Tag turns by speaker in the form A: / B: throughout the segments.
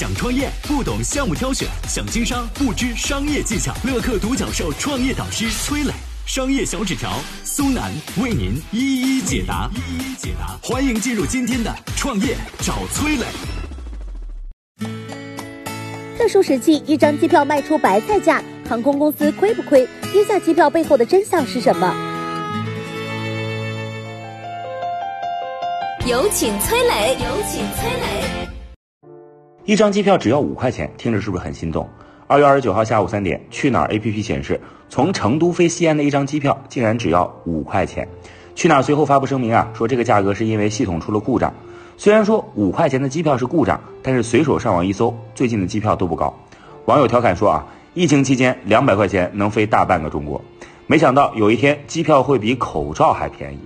A: 想创业不懂项目挑选，想经商不知商业技巧。乐客独角兽创业导师崔磊，商业小纸条苏南为您一一解答。一一解答，欢迎进入今天的创业找崔磊。
B: 特殊时期，一张机票卖出白菜价，航空公司亏不亏？低价机票背后的真相是什么？
C: 有请崔磊，有请崔磊。
D: 一张机票只要五块钱，听着是不是很心动？二月二十九号下午三点，去哪儿 APP 显示，从成都飞西安的一张机票竟然只要五块钱。去哪儿随后发布声明啊，说这个价格是因为系统出了故障。虽然说五块钱的机票是故障，但是随手上网一搜，最近的机票都不高。网友调侃说啊，疫情期间两百块钱能飞大半个中国，没想到有一天机票会比口罩还便宜。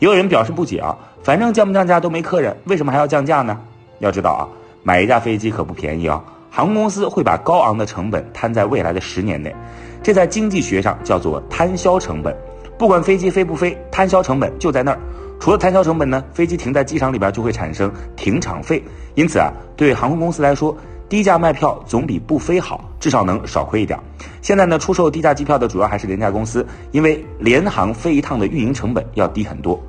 D: 也有人表示不解啊，反正降不降价都没客人，为什么还要降价呢？要知道啊，买一架飞机可不便宜啊，航空公司会把高昂的成本摊在未来的十年内，这在经济学上叫做摊销成本。不管飞机飞不飞，摊销成本就在那儿。除了摊销成本呢，飞机停在机场里边就会产生停场费，因此啊，对航空公司来说，低价卖票总比不飞好，至少能少亏一点。现在呢，出售低价机票的主要还是廉价公司，因为联航飞一趟的运营成本要低很多。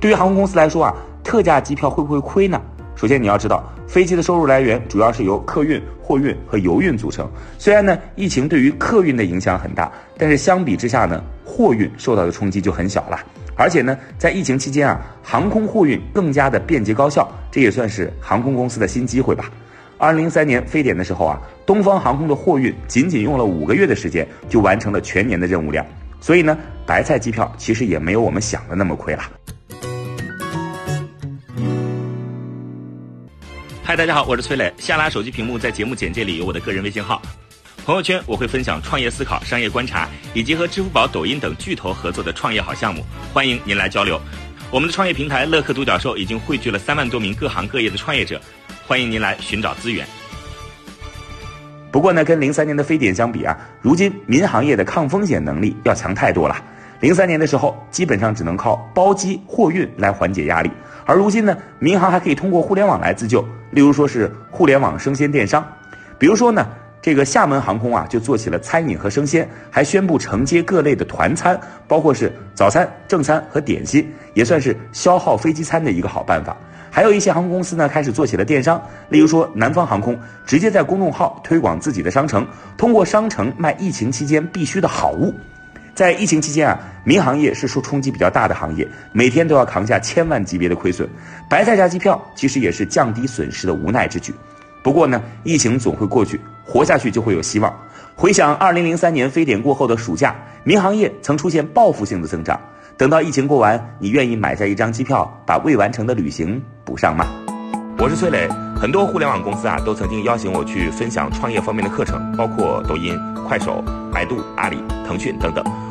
D: 对于航空公司来说啊，特价机票会不会亏呢？首先你要知道，飞机的收入来源主要是由客运、货运和油运组成。虽然呢，疫情对于客运的影响很大，但是相比之下呢，货运受到的冲击就很小了。而且呢，在疫情期间啊，航空货运更加的便捷高效，这也算是航空公司的新机会吧。二零零三年非典的时候啊，东方航空的货运仅仅用了五个月的时间就完成了全年的任务量，所以呢，白菜机票其实也没有我们想的那么亏了。
E: 嗨，大家好，我是崔磊。下拉手机屏幕，在节目简介里有我的个人微信号。朋友圈我会分享创业思考、商业观察，以及和支付宝、抖音等巨头合作的创业好项目，欢迎您来交流。我们的创业平台乐客独角兽已经汇聚了三万多名各行各业的创业者，欢迎您来寻找资源。
D: 不过呢，跟零三年的非典相比啊，如今民航业的抗风险能力要强太多了。零三年的时候，基本上只能靠包机货运来缓解压力，而如今呢，民航还可以通过互联网来自救，例如说是互联网生鲜电商，比如说呢。这个厦门航空啊，就做起了餐饮和生鲜，还宣布承接各类的团餐，包括是早餐、正餐和点心，也算是消耗飞机餐的一个好办法。还有一些航空公司呢，开始做起了电商，例如说南方航空直接在公众号推广自己的商城，通过商城卖疫情期间必须的好物。在疫情期间啊，民航业是受冲击比较大的行业，每天都要扛下千万级别的亏损。白菜价机票其实也是降低损失的无奈之举。不过呢，疫情总会过去，活下去就会有希望。回想二零零三年非典过后的暑假，民航业曾出现报复性的增长。等到疫情过完，你愿意买下一张机票，把未完成的旅行补上吗？
E: 我是崔磊，很多互联网公司啊，都曾经邀请我去分享创业方面的课程，包括抖音、快手、百度、阿里、腾讯等等。